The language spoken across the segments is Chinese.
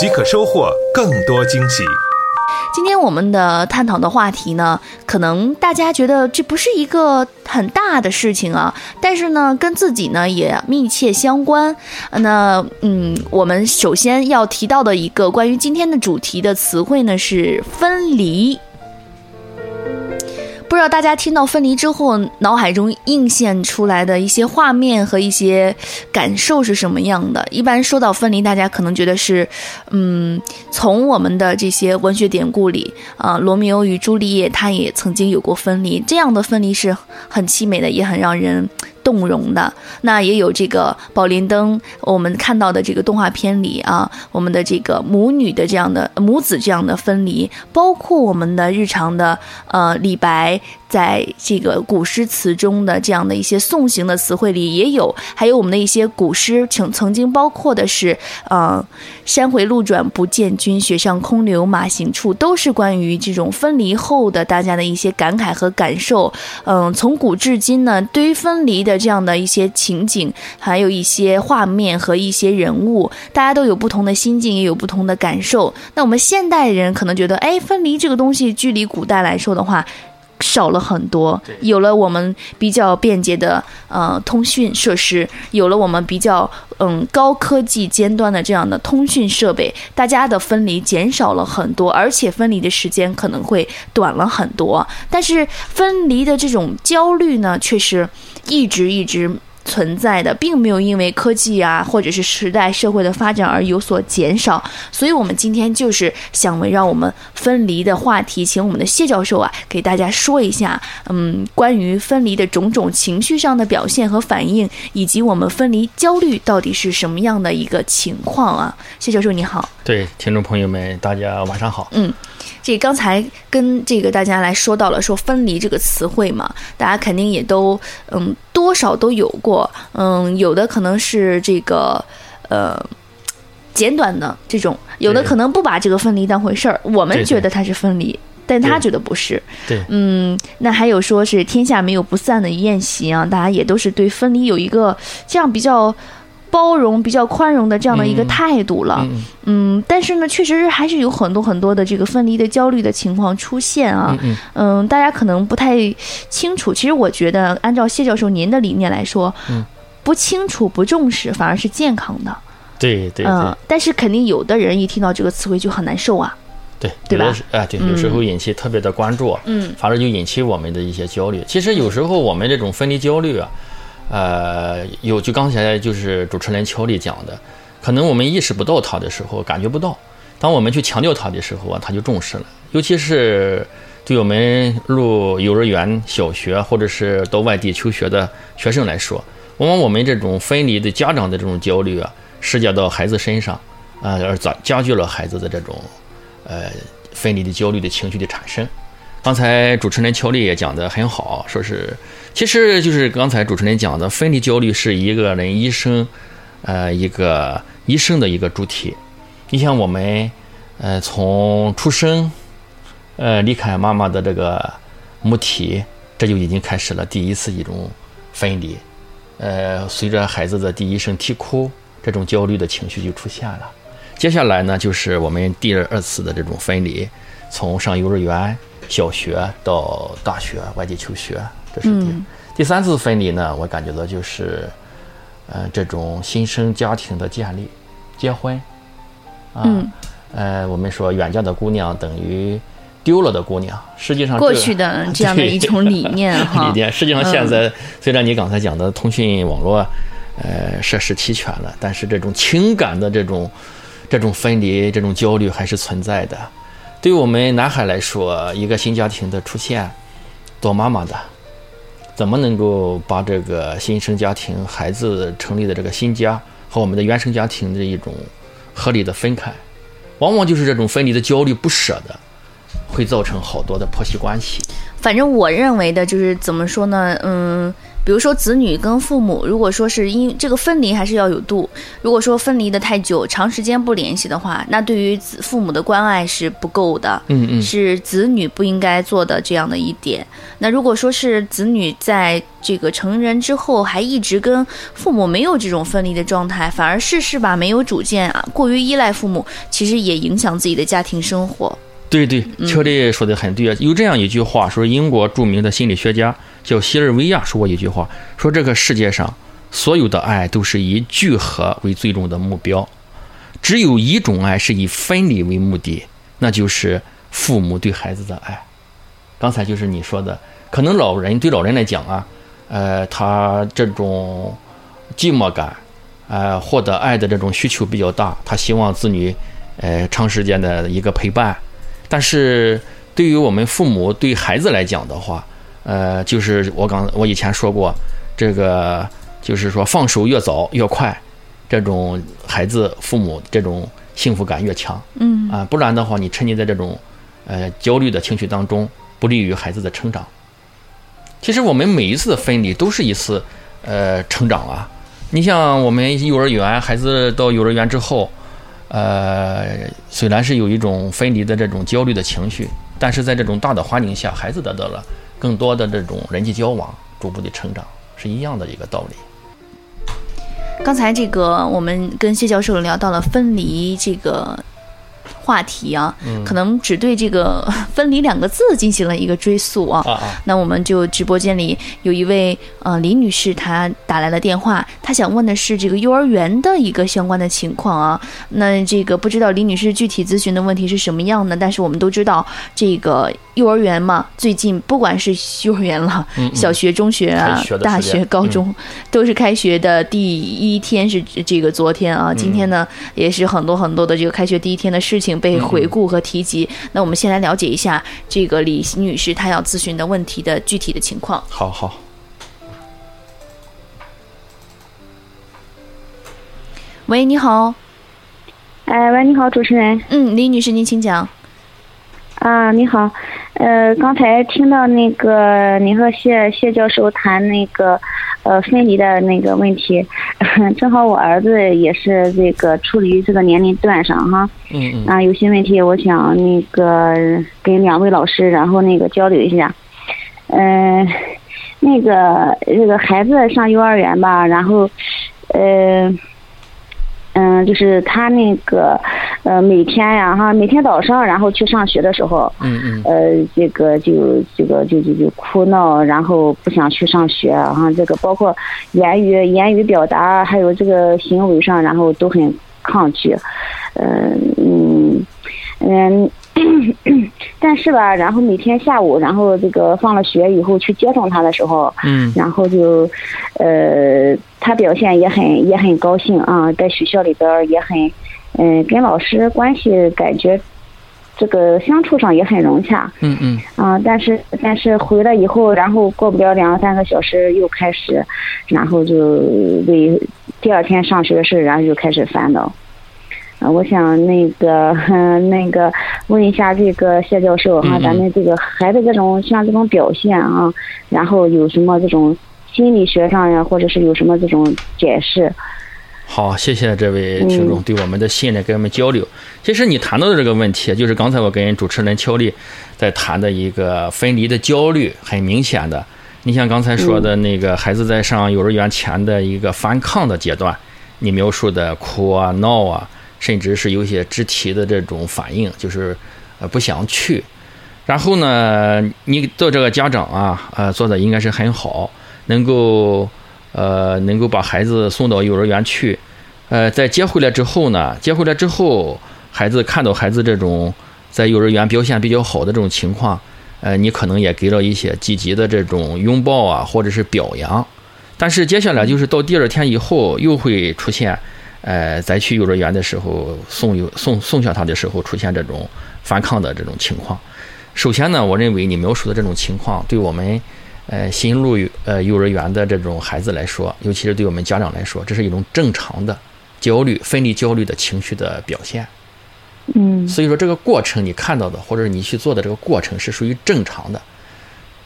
即可收获更多惊喜。今天我们的探讨的话题呢，可能大家觉得这不是一个很大的事情啊，但是呢，跟自己呢也密切相关。那嗯，我们首先要提到的一个关于今天的主题的词汇呢是分离。不知道大家听到分离之后，脑海中映现出来的一些画面和一些感受是什么样的？一般说到分离，大家可能觉得是，嗯，从我们的这些文学典故里，啊，罗密欧与朱丽叶，他也曾经有过分离，这样的分离是很凄美的，也很让人。动容的。那也有这个宝莲灯，我们看到的这个动画片里啊，我们的这个母女的这样的母子这样的分离，包括我们的日常的呃李白在这个古诗词中的这样的一些送行的词汇里也有，还有我们的一些古诗曾曾经包括的是呃山回路转不见君，雪上空留马行处，都是关于这种分离后的大家的一些感慨和感受。嗯，从古至今呢，对于分离。的这样的一些情景，还有一些画面和一些人物，大家都有不同的心境，也有不同的感受。那我们现代人可能觉得，哎，分离这个东西，距离古代来说的话，少了很多。有了我们比较便捷的呃通讯设施，有了我们比较嗯高科技尖端的这样的通讯设备，大家的分离减少了很多，而且分离的时间可能会短了很多。但是分离的这种焦虑呢，却是。一直一直存在的，并没有因为科技啊，或者是时代社会的发展而有所减少。所以，我们今天就是想围绕我们分离的话题，请我们的谢教授啊，给大家说一下，嗯，关于分离的种种情绪上的表现和反应，以及我们分离焦虑到底是什么样的一个情况啊？谢教授你好，对听众朋友们，大家晚上好，嗯。这刚才跟这个大家来说到了说分离这个词汇嘛，大家肯定也都嗯多少都有过，嗯有的可能是这个呃简短的这种，有的可能不把这个分离当回事儿，我们觉得它是分离，但他觉得不是，对，嗯，那还有说是天下没有不散的宴席啊，大家也都是对分离有一个这样比较。包容比较宽容的这样的一个态度了，嗯，但是呢，确实还是有很多很多的这个分离的焦虑的情况出现啊，嗯，大家可能不太清楚。其实我觉得，按照谢教授您的理念来说，不清楚不重视反而是健康的，对对，嗯，但是肯定有的人一听到这个词汇就很难受啊，对对吧？哎，对，有时候引起特别的关注，嗯，反而就引起我们的一些焦虑。其实有时候我们这种分离焦虑啊。呃，有就刚才就是主持人乔丽讲的，可能我们意识不到他的时候，感觉不到；当我们去强调他的时候啊，他就重视了。尤其是对我们入幼儿园、小学或者是到外地求学的学生来说，往往我们这种分离的家长的这种焦虑啊，施加到孩子身上，啊，而加加剧了孩子的这种呃分离的焦虑的情绪的产生。刚才主持人乔丽也讲的很好，说是。其实就是刚才主持人讲的，分离焦虑是一个人一生，呃，一个一生的一个主题。你像我们，呃，从出生，呃，离开妈妈的这个母体，这就已经开始了第一次一种分离。呃，随着孩子的第一声啼哭，这种焦虑的情绪就出现了。接下来呢，就是我们第二次的这种分离，从上幼儿园、小学到大学外地求学。这是第第三次分离呢，我感觉到就是，呃，这种新生家庭的建立、结婚，啊，呃，我们说远嫁的姑娘等于丢了的姑娘，实际上过去的 这样的一种理念哈。理念，实际上现在虽然你刚才讲的通讯网络，呃，设施齐全了，但是这种情感的这种这种分离、这种焦虑还是存在的。对于我们男孩来说，一个新家庭的出现，做妈妈的。怎么能够把这个新生家庭、孩子成立的这个新家和我们的原生家庭的一种合理的分开？往往就是这种分离的焦虑、不舍的，会造成好多的婆媳关系。反正我认为的就是怎么说呢？嗯。比如说，子女跟父母，如果说是因这个分离，还是要有度。如果说分离的太久，长时间不联系的话，那对于子父母的关爱是不够的。嗯嗯，是子女不应该做的这样的一点。那如果说是子女在这个成人之后，还一直跟父母没有这种分离的状态，反而事事吧没有主见啊，过于依赖父母，其实也影响自己的家庭生活。对对，乔丽说的很对啊。有这样一句话，说英国著名的心理学家叫希尔维亚说过一句话，说这个世界上所有的爱都是以聚合为最终的目标，只有一种爱是以分离为目的，那就是父母对孩子的爱。刚才就是你说的，可能老人对老人来讲啊，呃，他这种寂寞感，呃，获得爱的这种需求比较大，他希望子女，呃，长时间的一个陪伴。但是对于我们父母对孩子来讲的话，呃，就是我刚我以前说过，这个就是说放手越早越快，这种孩子父母这种幸福感越强，嗯啊，不然的话你沉浸在这种呃焦虑的情绪当中，不利于孩子的成长。其实我们每一次的分离都是一次呃成长啊，你像我们幼儿园孩子到幼儿园之后。呃，虽然是有一种分离的这种焦虑的情绪，但是在这种大的环境下，孩子得到了更多的这种人际交往，逐步的成长，是一样的一个道理。刚才这个，我们跟谢教授聊到了分离这个。话题啊，可能只对这个 “分离”两个字进行了一个追溯啊。那我们就直播间里有一位呃李女士，她打来了电话，她想问的是这个幼儿园的一个相关的情况啊。那这个不知道李女士具体咨询的问题是什么样的，但是我们都知道这个幼儿园嘛，最近不管是幼儿园了，小学、中学啊、大学、高中，都是开学的第一天是这个昨天啊。今天呢，也是很多很多的这个开学第一天的事情。被回顾和提及，那我们先来了解一下这个李女士她要咨询的问题的具体的情况。好好。喂，你好。哎，喂，你好，主持人。嗯，李女士，您请讲。啊，你好。呃，刚才听到那个您和谢谢教授谈那个。呃，分离的那个问题，正好我儿子也是这个处于这个年龄段上哈，嗯嗯，啊，有些问题我想那个跟两位老师然后那个交流一下，嗯，那个这个孩子上幼儿园吧，然后，呃。嗯，就是他那个，呃，每天呀，哈，每天早上，然后去上学的时候，嗯嗯，呃，这个就这个就就就哭闹，然后不想去上学，哈，这个包括言语言语表达，还有这个行为上，然后都很抗拒，嗯嗯嗯。但是吧，然后每天下午，然后这个放了学以后去接送他的时候，嗯，然后就，呃，他表现也很也很高兴啊，在学校里边也很，嗯，跟老师关系感觉，这个相处上也很融洽，嗯嗯，啊，但是但是回来以后，然后过不了两三个小时又开始，然后就为第二天上学的事，然后就开始烦恼。啊，我想那个，那个问一下这个谢教授哈，咱们这个孩子这种像这种表现啊，然后有什么这种心理学上呀，或者是有什么这种解释？好，谢谢这位听众对我们的信任跟我们交流。其实你谈到的这个问题，就是刚才我跟主持人邱丽在谈的一个分离的焦虑，很明显的。你像刚才说的那个孩子在上幼儿园前的一个反抗的阶段，你描述的哭啊、闹啊。甚至是有些肢体的这种反应，就是呃不想去。然后呢，你做这个家长啊，呃做的应该是很好，能够呃能够把孩子送到幼儿园去。呃，在接回来之后呢，接回来之后，孩子看到孩子这种在幼儿园表现比较好的这种情况，呃，你可能也给了一些积极的这种拥抱啊，或者是表扬。但是接下来就是到第二天以后，又会出现。呃，在去幼儿园的时候送幼送送下他的时候，出现这种反抗的这种情况。首先呢，我认为你描述的这种情况，对我们呃新入呃幼儿园的这种孩子来说，尤其是对我们家长来说，这是一种正常的焦虑、分离焦虑的情绪的表现。嗯所以说这个过程你看到的，或者你去做的这个过程是属于正常的。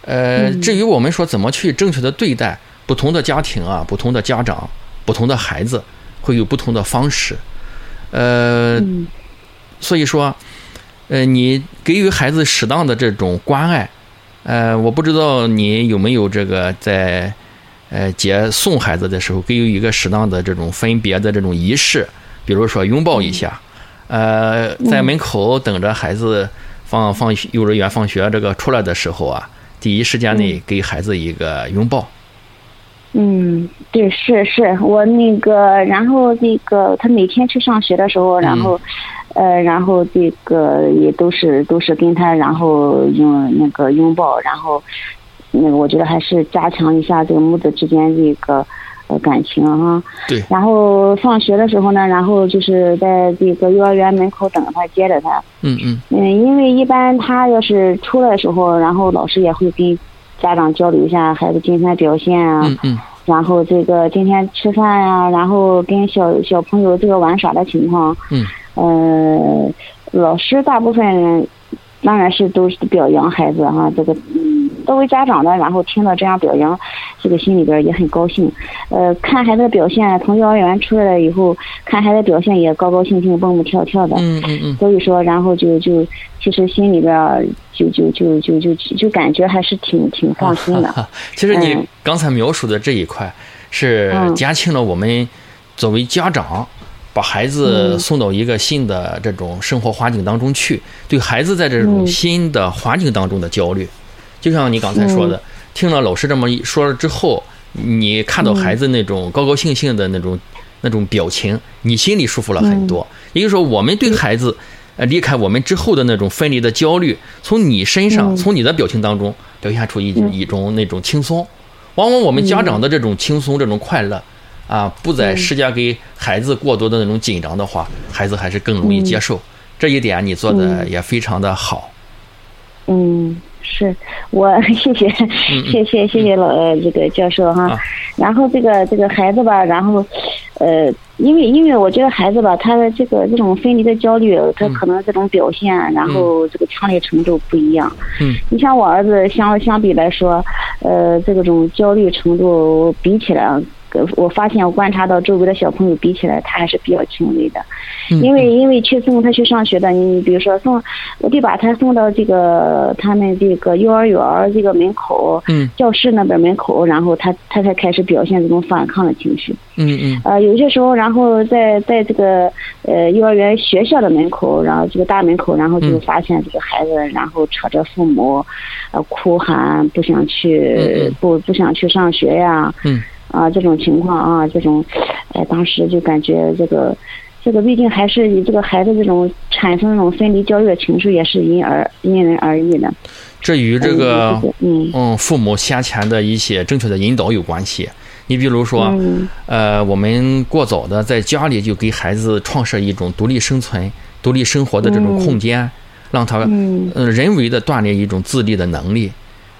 呃，至于我们说怎么去正确的对待不同的家庭啊、不同的家长、不同的孩子，会有不同的方式。呃，嗯所以说，呃，你给予孩子适当的这种关爱，呃，我不知道你有没有这个在呃接送孩子的时候给予一个适当的这种分别的这种仪式，比如说拥抱一下，呃，在门口等着孩子放放幼儿园放学这个出来的时候啊，第一时间内给孩子一个拥抱。嗯，对，是是，我那个，然后那个他每天去上学的时候，然后，呃，然后这个也都是都是跟他，然后用那个拥抱，然后那个我觉得还是加强一下这个母子之间这个呃感情哈。对然后放学的时候呢，然后就是在这个幼儿园门口等他，接着他。嗯嗯嗯，因为一般他要是出来的时候，然后老师也会跟家长交流一下孩子今天表现啊，嗯嗯然后这个今天吃饭呀、然后跟小小朋友这个玩耍的情况，嗯，呃，老师大部分人当然是都是表扬孩子哈、这个嗯，作为家长的，然后听到这样表扬，这个心里边也很高兴。呃，看孩子的表现，从幼儿园出来了以后，看孩子表现也高高兴兴、蹦蹦跳跳的。嗯嗯嗯，所以说，然后就就其实心里边就就就就就就感觉还是挺挺放心的。其实你嗯刚才描述的这一块，是嗯减轻了我们作为家长把孩子嗯送到一个新的这种生活环境当中去，对孩子在这种嗯新的环境当中的焦虑。就像你刚才说嗯的，听了老师这么一说了之后，你看到孩子那种高高兴兴的那种那种表情，你心里舒服了很多。也就是说，我们对孩子。呃，离开我们之后的那种分离的焦虑，从你身上，嗯从你的表情当中表现出一一种那种轻松。往往我们家长的这种轻松、这种快乐，啊，不再施加给孩子过多的那种紧张的话，孩子还是更容易接受。这一点你做的也非常的好。嗯，是我 谢谢嗯谢谢谢谢老呃这个教授哈啊。然后这个这个孩子吧，然后呃，因为因为我觉得孩子吧，他的这个这种分离的焦虑，他可能这种表现，然后这个强烈程度不一样。嗯，你像我儿子相相比来说，呃，这种焦虑程度比起来。呃我发现，我观察到周围的小朋友比起来，他还是比较轻微的。嗯因为因为去送他去上学的，你比如说送，我得把他送到这个他们这个幼儿园这个门口，嗯。教室那边门口，然后他他才开始表现这种反抗的情绪。嗯嗯。呃，有些时候，然后在在这个呃幼儿园学校的门口，然后这个大门口，然后就嗯。发现这个孩子，然后扯着父母，呃哭喊不想去，不不想去上学呀，嗯啊这种情况啊，这种，呃当时就感觉这个。这个毕竟还是以这个孩子这种产生这种分离焦虑的情绪，也是因而因人而异的。这与这个嗯嗯父母先前的一些正确的引导有关系。你比如说，嗯呃，我们过早的在家里就给孩子创设一种独立生存、独立生活的这种空间，让他嗯呃人为的锻炼一种自立的能力。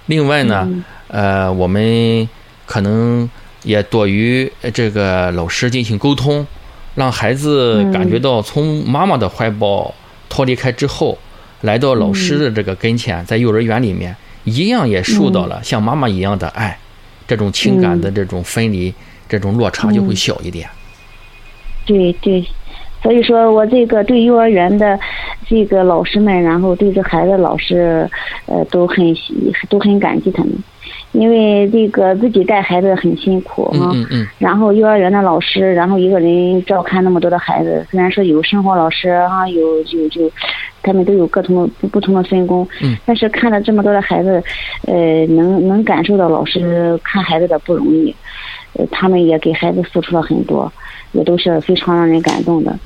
另外呢，嗯呃，我们可能也多与呃这个老师进行沟通，让孩子嗯。感觉到从妈妈的怀抱脱离开之后，来到老师的这个跟前，在幼儿园里面一样也受到了像妈妈一样的爱，这种情感的这种分离，这种落差就会小一点。对对，所以说我这个对幼儿园的这个老师们，然后对这孩子老师，呃，都很都很感激他们，因为这个自己带孩子很辛苦哈。嗯嗯嗯然后幼儿园的老师，然后一个人照看那么多的孩子，虽然说有生活老师哈，有就就，他们都有各同的不不同的分工，嗯，但是看了这么多的孩子，呃，能能感受到老师看孩子的不容易，呃，他们也给孩子付出了很多，也都是非常让人感动的。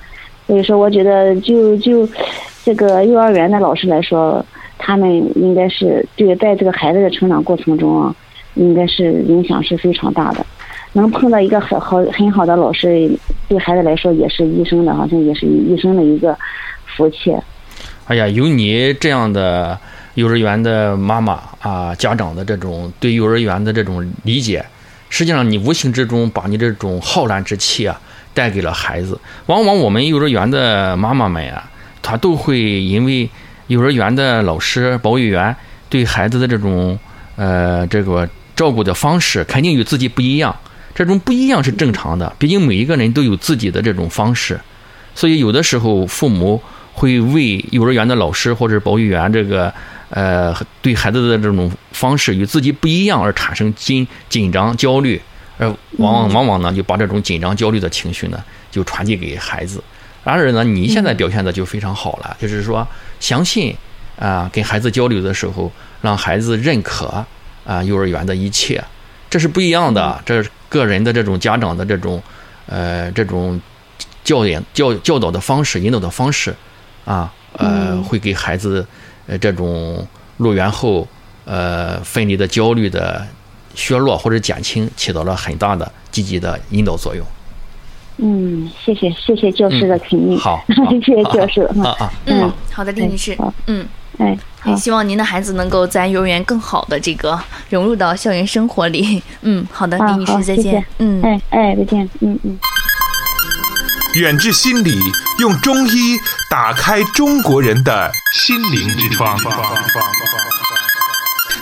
所以说，我觉得就就这个幼儿园的老师来说，他们应该是对在这个孩子的成长过程中啊，应该是影响是非常大的。能碰到一个很好很好的老师，对孩子来说也是一生的，好像也是一生的一个福气。哎呀，有你这样的幼儿园的妈妈啊，家长的这种对幼儿园的这种理解，实际上你无形之中把你这种浩然之气啊带给了孩子。往往我们幼儿园的妈妈们啊，她都会因为幼儿园的老师、保育员对孩子的这种呃这个照顾的方式，肯定与自己不一样。这种不一样是正常的，毕竟每一个人都有自己的这种方式，所以有的时候父母会为幼儿园的老师或者保育员这个呃对孩子的这种方式与自己不一样而产生紧紧张焦虑，而往往往往呢就把这种紧张焦虑的情绪呢就传递给孩子。然而呢，你现在表现的就非常好了，就是说相信啊，跟孩子交流的时候，让孩子认可啊幼儿园的一切，这是不一样的。这个人的这种家长的这种呃这种教研教教导的方式、引导的方式啊，呃，会给孩子呃这种入园后呃分离的焦虑的削弱或者减轻，起到了很大的积极的引导作用。嗯，谢谢谢谢教师的肯定，好，谢谢教师。啊啊，嗯，好的，李女士，嗯，哎，也希望您的孩子能够在幼儿园更好的这个融入到校园生活里。嗯，好的，李女士再见。嗯，哎哎，再见。嗯嗯。远志心理用中医打开中国人的心灵之窗。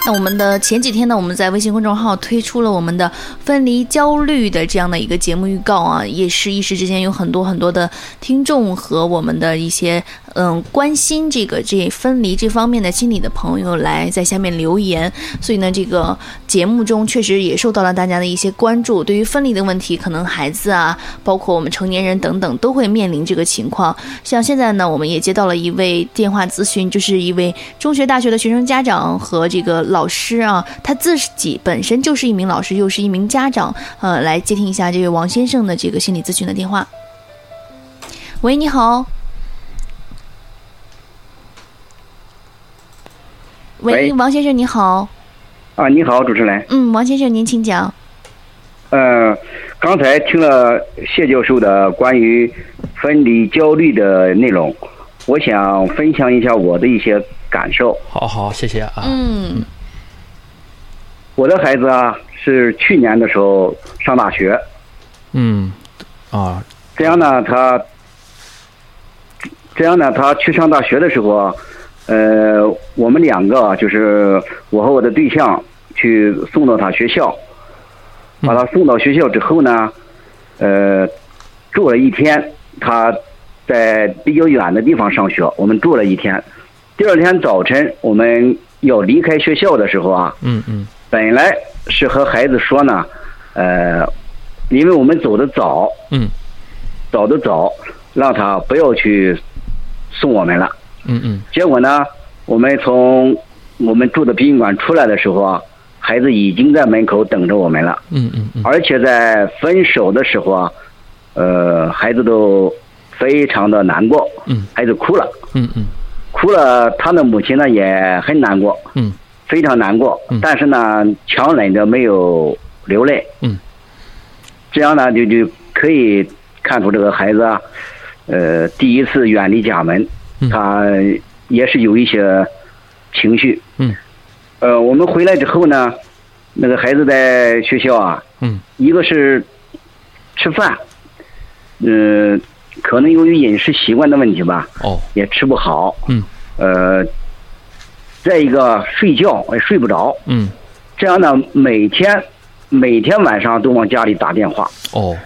那我们的前几天呢，我们在微信公众号推出了我们的分离焦虑的这样的一个节目预告啊，也是一时之间有很多很多的听众和我们的一些嗯关心这个这分离这方面的心理的朋友来在下面留言，所以呢，这个节目中确实也受到了大家的一些关注。对于分离的问题，可能孩子啊，包括我们成年人等等都会面临这个情况。像现在呢，我们也接到了一位电话咨询，就是一位中学、大学的学生家长和这个。老师啊，他自己本身就是一名老师，又是一名家长，呃，来接听一下这位王先生的这个心理咨询的电话。喂，你好。喂，王先生，你好。啊，你好，主持人。嗯，王先生，您请讲。呃，刚才听了谢教授的关于分离焦虑的内容，我想分享一下我的一些感受。好好，谢谢啊。嗯。我的孩子啊，是去年的时候上大学。嗯，啊，这样呢，他这样呢，他去上大学的时候，呃，我们两个就是我和我的对象去送到他学校，把他送到学校之后呢，呃，住了一天，他在比较远的地方上学，我们住了一天。第二天早晨我们要离开学校的时候啊，嗯嗯。本来是和孩子说呢，呃，因为我们走的早，嗯，走的早，让他不要去送我们了，嗯嗯。结果呢，我们从我们住的殡仪馆出来的时候啊，孩子已经在门口等着我们了，嗯嗯嗯。而且在分手的时候啊，呃，孩子都非常的难过，嗯，孩子哭了，嗯嗯，哭了，他的母亲呢也很难过，嗯。非常难过，但是呢，强忍着没有流泪。嗯，这样呢，就就可以看出这个孩子啊，呃，第一次远离家门，他也是有一些情绪。嗯，呃，我们回来之后呢，那个孩子在学校啊，嗯，一个是吃饭，嗯，可能由于饮食习惯的问题吧，哦，也吃不好。嗯，呃。再一个睡觉也睡不着，嗯，这样呢，每天每天晚上都往家里打电话。哦，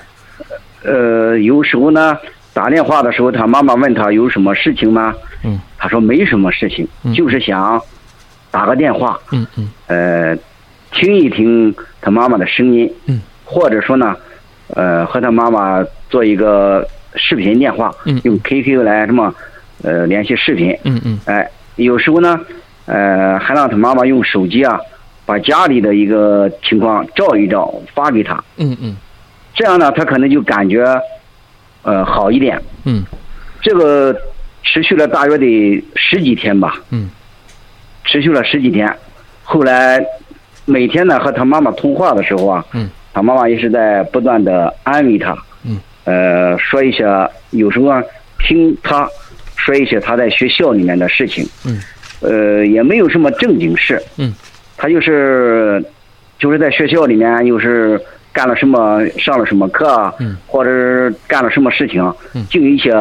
呃，有时候呢，打电话的时候，他妈妈问他有什么事情吗？嗯，他说没什么事情，就是想打个电话。嗯嗯，呃，听一听他妈妈的声音。嗯，或者说呢，呃，和他妈妈做一个视频电话。嗯，用 QQ 来什么呃联系视频。嗯嗯，哎，有时候呢。呃，还让他妈妈用手机啊，把家里的一个情况照一照，发给他。嗯嗯，这样呢，他可能就感觉呃好一点。嗯，这个持续了大约得十几天吧。嗯，持续了十几天，后来每天呢和他妈妈通话的时候啊，嗯，他妈妈也是在不断的安慰他。嗯，呃，说一些有时候啊，听他说一些他在学校里面的事情。嗯。呃，也没有什么正经事。嗯，他就是，就是在学校里面又是干了什么，上了什么课，嗯，或者干了什么事情，嗯，就一些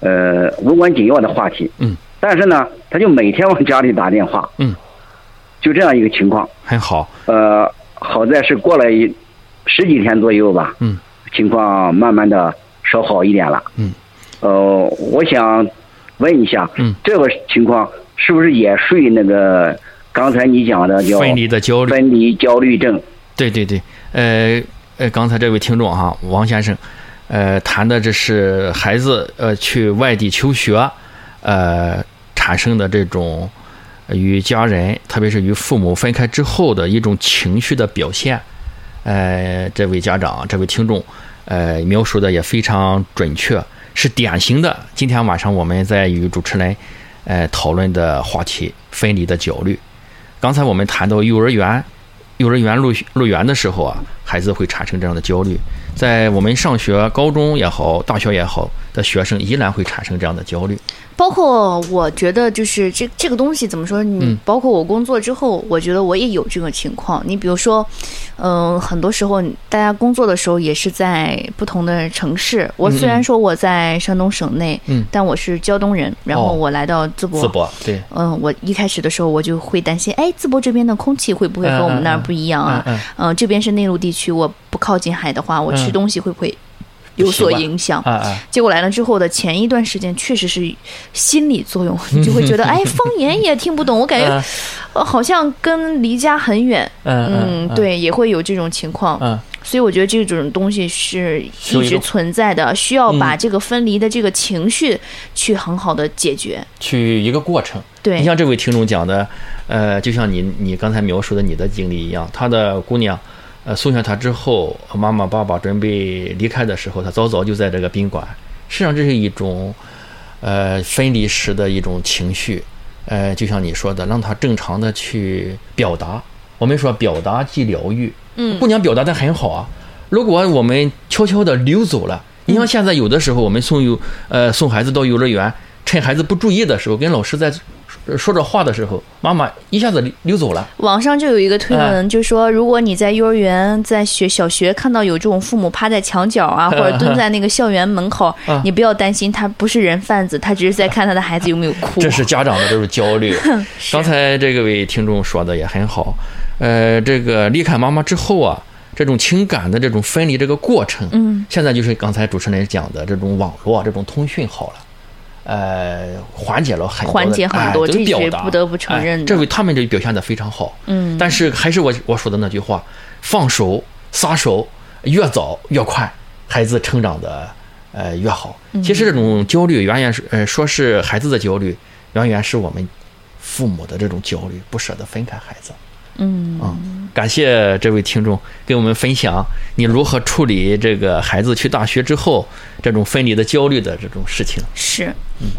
呃无关紧要的话题。嗯。但是呢，他就每天往家里打电话。嗯。就这样一个情况。很好。呃，好在是过了一十几天左右吧。嗯。情况慢慢的稍好一点了。嗯。呃，我想问一下，嗯，这个情况是不是也属于那个刚才你讲的叫分离的焦虑？分离焦虑症。对对对，呃呃，刚才这位听众哈，王先生，呃，谈的这是孩子呃去外地求学，呃产生的这种与家人，特别是与父母分开之后的一种情绪的表现。呃，这位家长，这位听众，呃，描述的也非常准确。是典型的。今天晚上我们在与主持人，呃，讨论的话题——分离的焦虑。刚才我们谈到幼儿园，幼儿园入入园的时候啊，孩子会产生这样的焦虑。在我们上学，高中也好，大学也好的学生，依然会产生这样的焦虑。包括我觉得，就是这这个东西怎么说？你包括我工作之后，我觉得我也有这个情况。你比如说，嗯，很多时候大家工作的时候也是在不同的城市。我虽然说我在山东省内，嗯，但我是胶东人，然后我来到淄博。淄博，对。嗯，我一开始的时候我就会担心，哎，淄博这边的空气会不会和我们那儿不一样啊？嗯，这边是内陆地区，我不靠近海的话，我吃东西会不会？有所影响，结果来了之后的前一段时间，确实是心理作用，你就会觉得，哎，方言也听不懂，我感觉好像跟离家很远，嗯，对，也会有这种情况，所以我觉得这种东西是一直存在的，需要把这个分离的这个情绪去很好的解决，去一个过程。对。你像这位听众讲的，呃，就像你你刚才描述的你的经历一样，他的姑娘。呃，送下他之后，妈妈、爸爸准备离开的时候，他早早就在这个宾馆。实际上，这是一种，呃，分离时的一种情绪。呃，就像你说的，让他正常的去表达。我们说表达即疗愈。嗯。姑娘表达的很好啊。如果我们悄悄的溜走了，你像现在有的时候，我们送幼呃送孩子到幼儿园，趁孩子不注意的时候，跟老师在。说着话的时候，妈妈一下子溜走了。网上就有一个推文，就说如果你在幼儿园、在学小学看到有这种父母趴在墙角啊，或者蹲在那个校园门口，你不要担心，他不是人贩子，他只是在看他的孩子有没有哭。这是家长的这种焦虑。刚才这个位听众说的也很好，呃，这个离开妈妈之后啊，这种情感的这种分离这个过程，嗯，现在就是刚才主持人讲的这种网络、这种通讯好了。呃，缓解了很多，缓解很多，这是不得不承认。这位他们这表现的非常好，嗯。但是还是我我说的那句话，放手撒手越早越快，孩子成长的呃越好。其实这种焦虑远远是呃说是孩子的焦虑，远远是我们父母的这种焦虑，不舍得分开孩子。嗯感谢这位听众给我们分享你如何处理这个孩子去大学之后这种分离的焦虑的这种事情。是，嗯，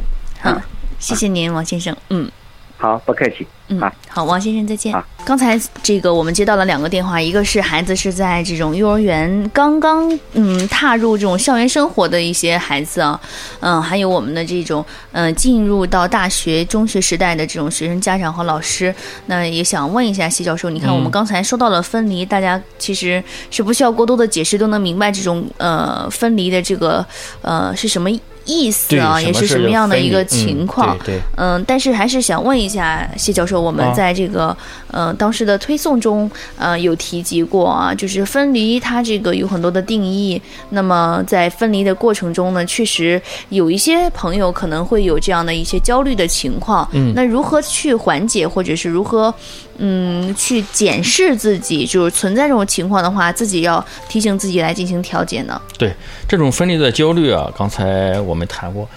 好，谢谢您，王先生。嗯，好，不客气。嗯，好，王先生再见。刚才这个我们接到了两个电话，一个是孩子是在这种幼儿园刚刚嗯踏入这种校园生活的一些孩子啊，嗯，还有我们的这种嗯进入到大学中学时代的这种学生家长和老师，那也想问一下谢教授，你看我们刚才说到了分离，大家其实是不需要过多的解释都能明白这种呃分离的这个呃是什么意思啊，也是什么样的一个情况？对，嗯，但是还是想问一下谢教授。我们在这个呃当时的推送中，呃有提及过啊，就是分离它这个有很多的定义。那么在分离的过程中呢，确实有一些朋友可能会有这样的一些焦虑的情况。嗯，那如何去缓解，或者是如何嗯去检视自己，就是存在这种情况的话，自己要提醒自己来进行调节呢？对，这种分离的焦虑啊，刚才我们谈过。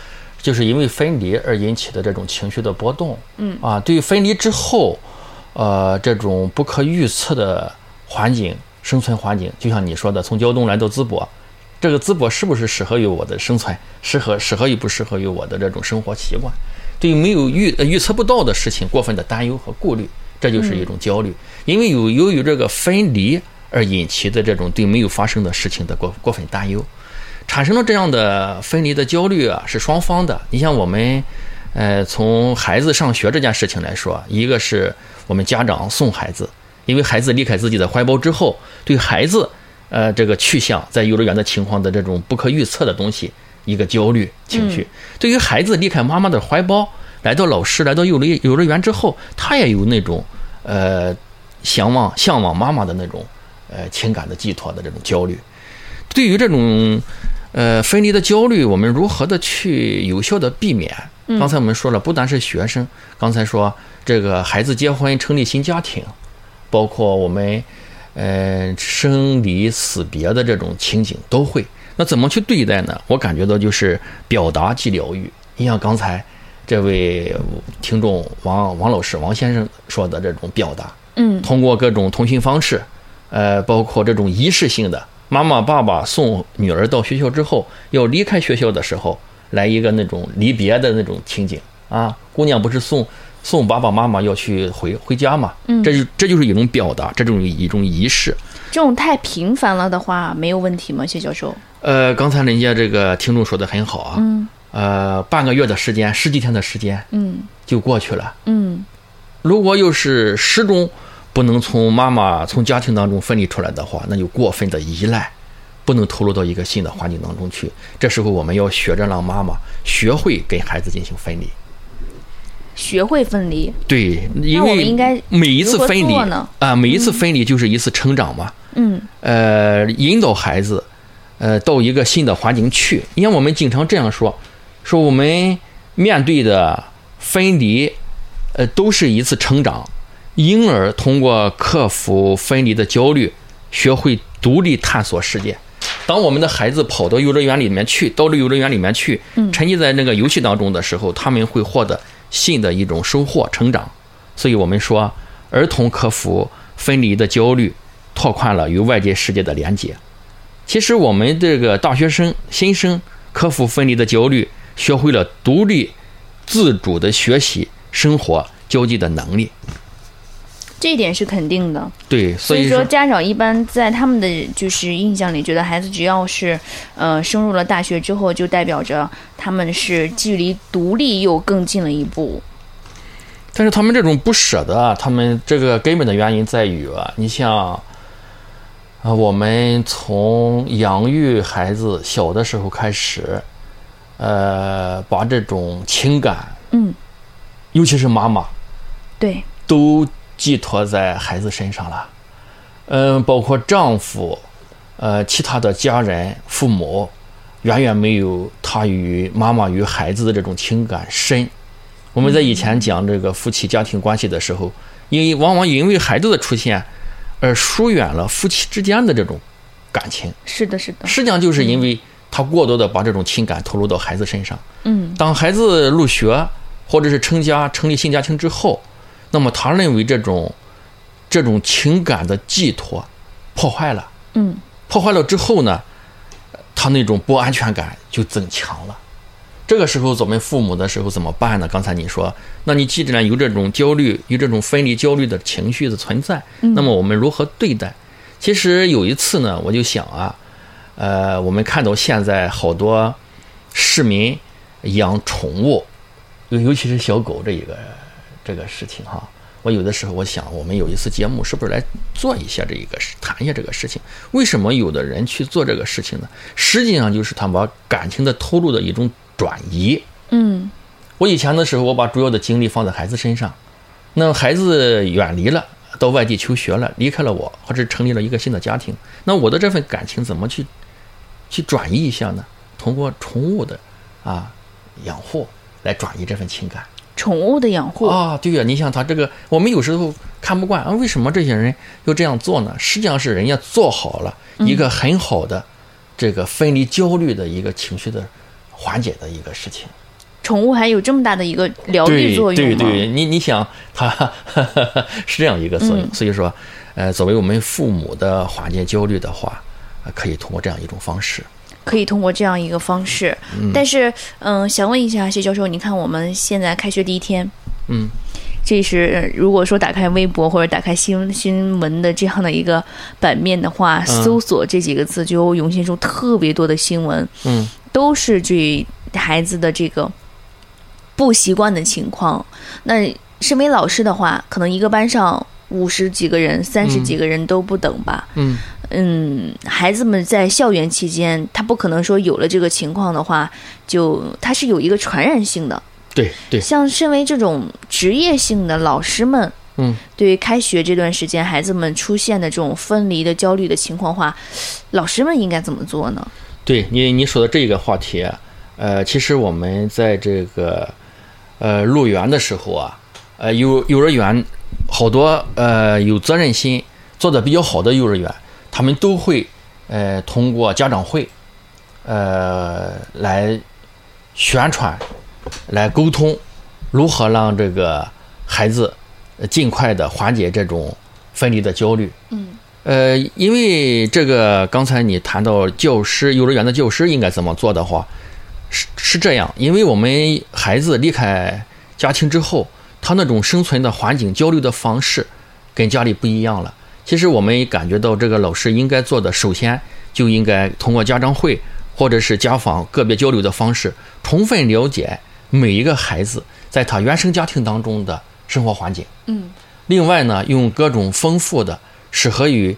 就是因为分离而引起的这种情绪的波动，嗯啊，对于分离之后，呃，这种不可预测的环境、生存环境，就像你说的，从胶东来到淄博，这个淄博是不是适合于我的生存？适合适合于不适合于我的这种生活习惯？对于没有预预测不到的事情，过分的担忧和顾虑，这就是一种焦虑。因为有由于这个分离而引起的这种对没有发生的事情的过过分担忧。产生了这样的分离的焦虑啊，是双方的。你像我们，呃，从孩子上学这件事情来说，一个是我们家长送孩子，因为孩子离开自己的怀抱之后，对孩子，呃，这个去向在幼儿园的情况的这种不可预测的东西，一个焦虑情绪。对于孩子离开妈妈的怀抱，来到老师，来到幼儿幼儿园之后，他也有那种呃向往向往妈妈的那种呃情感的寄托的这种焦虑。对于这种呃分离的焦虑，我们如何的去有效的避免？刚才我们说了，不单是学生，刚才说这个孩子结婚成立新家庭，包括我们呃生离死别的这种情景都会。那怎么去对待呢？我感觉到就是表达即疗愈。你像刚才这位听众王王老师王先生说的这种表达，嗯，通过各种通讯方式，呃，包括这种仪式性的，妈妈爸爸送女儿到学校之后，要离开学校的时候，来一个那种离别的那种情景啊。姑娘不是送送爸爸妈妈要去回回家嘛？嗯这就这就是一种表达，这种一种仪式。这种太频繁了的话，没有问题吗？谢教授？呃，刚才人家这个听众说的很好啊，嗯呃，半个月的时间，十几天的时间嗯就过去了。嗯如果又是始终不能从妈妈、从家庭当中分离出来的话，那就过分的依赖，不能投入到一个新的环境当中去。这时候我们要学着让妈妈学会跟孩子进行分离。学会分离。对，因为应该每一次分离啊，每一次分离就是一次成长嘛。嗯呃，引导孩子，呃，到一个新的环境去。你看，我们经常这样说，说我们面对的分离，呃，都是一次成长。婴儿通过克服分离的焦虑，学会独立探索世界。当我们的孩子跑到幼儿园里面去，到了幼儿园里面去，沉浸在那个游戏当中的时候，他们会获得新的一种收获、成长。所以我们说，儿童克服分离的焦虑，拓宽了与外界世界的连接。其实我们这个大学生、新生克服分离的焦虑，学会了独立、自主的学习、生活、交际的能力。这一点是肯定的。对，所以说家长一般在他们的就是印象里，觉得孩子只要是呃升入了大学之后，就代表着他们是距离独立又更近了一步。但是他们这种不舍得啊，他们这个根本的原因在于啊，你像啊，我们从养育孩子小的时候开始，呃，把这种情感，嗯，尤其是妈妈，对，都寄托在孩子身上了。嗯，包括丈夫，呃，其他的家人、父母，远远没有他与妈妈与孩子的这种情感深。我们在以前讲这个夫妻家庭关系的时候，因为往往因为孩子的出现，而疏远了夫妻之间的这种感情。是的，是的，实际上就是因为他过多的把这种情感投入到孩子身上。嗯当孩子入学或者是成家、成立新家庭之后，那么他认为这种这种情感的寄托破坏了，嗯破坏了之后呢，他那种不安全感就增强了。这个时候，咱们父母的时候怎么办呢？刚才你说，那你既然有这种焦虑，有这种分离焦虑的情绪的存在，那么我们如何对待？其实有一次呢，我就想啊，呃，我们看到现在好多市民养宠物，尤尤其是小狗这一个这个事情哈。我有的时候我想，我们有一次节目是不是来做一下这一个事，谈一下这个事情？为什么有的人去做这个事情呢？实际上就是他把感情的投入的一种转移。嗯我以前的时候，我把主要的精力放在孩子身上，那孩子远离了，到外地求学了，离开了我，或者成立了一个新的家庭，那我的这份感情怎么去去转移一下呢？通过宠物的啊养护来转移这份情感。宠物的养护，啊，对呀、你想他这个，我们有时候看不惯啊，为什么这些人要这样做呢？实际上是人家做好了一个很好的这个分离焦虑的一个情绪的缓解的一个事情。宠物还有这么大的一个疗愈作用吗？对对，你你想，它 是这样一个作用。嗯所以说，呃，作为我们父母的缓解焦虑的话，呃可以通过这样一种方式。可以通过这样一个方式。但是，嗯，想问一下谢教授，你看我们现在开学第一天，嗯，这是呃如果说打开微博或者打开新新闻的这样的一个版面的话，嗯搜索这几个字就会涌现出特别多的新闻，嗯，都是这孩子的这个不习惯的情况。那身为老师的话，可能一个班上五十几个人、三十几个人都不等吧。嗯嗯，孩子们在校园期间，他不可能说有了这个情况的话，就他是有一个传染性的。对对，像身为这种职业性的老师们，嗯，对于开学这段时间孩子们出现的这种分离的焦虑的情况话，老师们应该怎么做呢？对你你说的这个话题，呃，其实我们在这个呃入园的时候啊，呃幼幼儿园好多呃有责任心做的比较好的幼儿园，他们都会呃通过家长会呃来宣传。来沟通，如何让这个孩子尽快的缓解这种分离的焦虑？嗯，呃，因为这个刚才你谈到教师，幼儿园的教师应该怎么做的话，是是这样，因为我们孩子离开家庭之后，他那种生存的环境、焦虑的方式跟家里不一样了。其实我们感觉到这个老师应该做的，首先就应该通过家长会或者是家访个别交流的方式，充分了解。每一个孩子在他原生家庭当中的生活环境，嗯，另外呢，用各种丰富的、适合于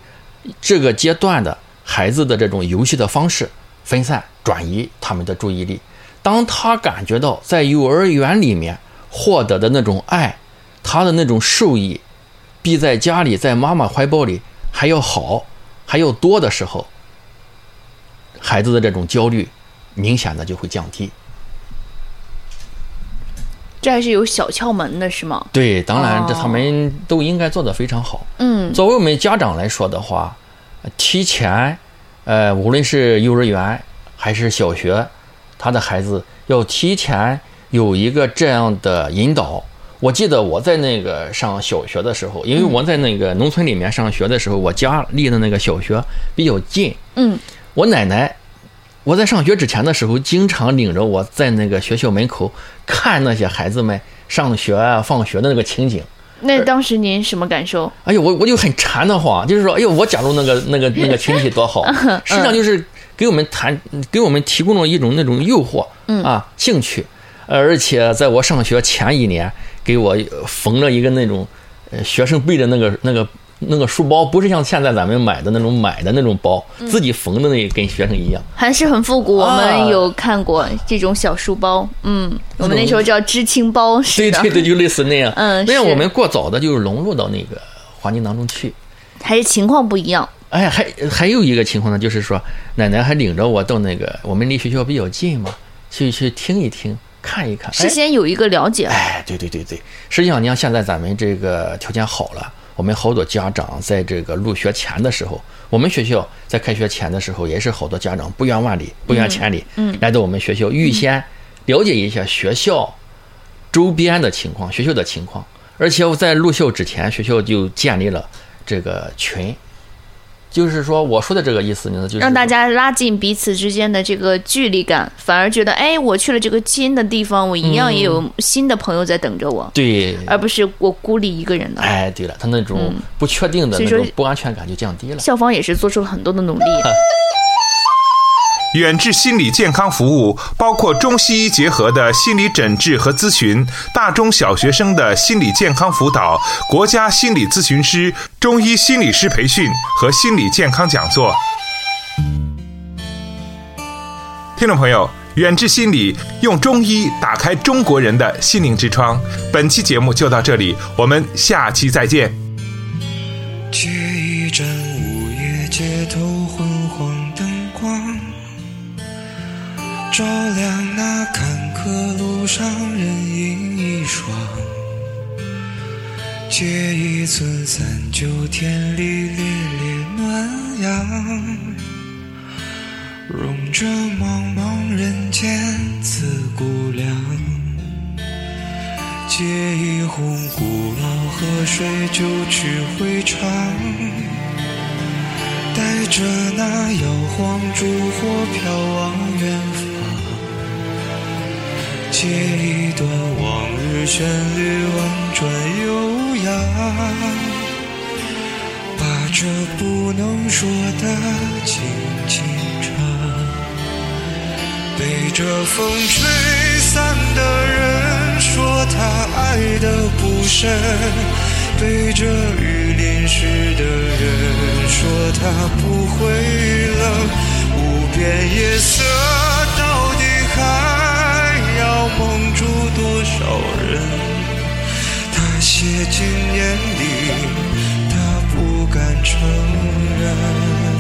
这个阶段的孩子的这种游戏的方式，分散转移他们的注意力。当他感觉到在幼儿园里面获得的那种爱，他的那种受益，比在家里在妈妈怀抱里还要好、还要多的时候，孩子的这种焦虑明显的就会降低。这还是有小窍门的，是吗？对，当然，这他们都应该做得非常好。嗯，作为我们家长来说的话，提前，呃，无论是幼儿园还是小学，他的孩子要提前有一个这样的引导。我记得我在那个上小学的时候，因为我在那个农村里面上学的时候，我家离的那个小学比较近。嗯，我奶奶。我在上学之前的时候，经常领着我在那个学校门口看那些孩子们上学啊、放学的那个情景。那当时您什么感受？哎呦，我我就很馋得慌，就是说，哎呦，我假如那个那个那个群体多好。实际上就是给我们谈，给我们提供了一种那种诱惑啊，兴趣。而且在我上学前一年，给我缝了一个那种呃学生背的那个那个。那个书包不是像现在咱们买的那种买的那种包，自己缝的那跟学生一样，还是很复古。我们有看过这种小书包，嗯，我们那时候叫知青包，是对对对，就类似那样。嗯，那样我们过早的就融入到那个环境当中去，还是情况不一样。哎，还还有一个情况呢，就是说奶奶还领着我到那个我们离学校比较近嘛，去去听一听，看一看，事先有一个了解。哎，对对对对，实际上你看现在咱们这个条件好了。我们好多家长在这个入学前的时候，我们学校在开学前的时候，也是好多家长不远万里、不远千里，嗯，来到我们学校预先了解一下学校周边的情况、学校的情况，而且我在入校之前，学校就建立了这个群。就是说，我说的这个意思呢，就是让大家拉近彼此之间的这个距离感，反而觉得，哎，我去了这个新的地方，我一样也有新的朋友在等着我，对，而不是我孤立一个人的。哎，对了，他那种不确定的那种不安全感就降低了。校方也是做出了很多的努力。远志心理健康服务包括中西医结合的心理诊治和咨询，大中小学生的心理健康辅导，国家心理咨询师、中医心理师培训和心理健康讲座。听众朋友，远志心理用中医打开中国人的心灵之窗。本期节目就到这里，我们下期再见。借一盏午夜街头昏照亮那坎坷路上人影一双，借一寸三九天里烈烈暖阳，融这茫茫人间自顾凉。借一泓古老河水九曲回肠，带着那摇晃烛火飘往远方。写一段往日旋律婉转悠扬，把这不能说的轻轻唱，被这风吹散的人说他爱的不深，被这雨淋湿的人说他不会冷，无边夜色到底还。老人他写进眼里他不敢承认。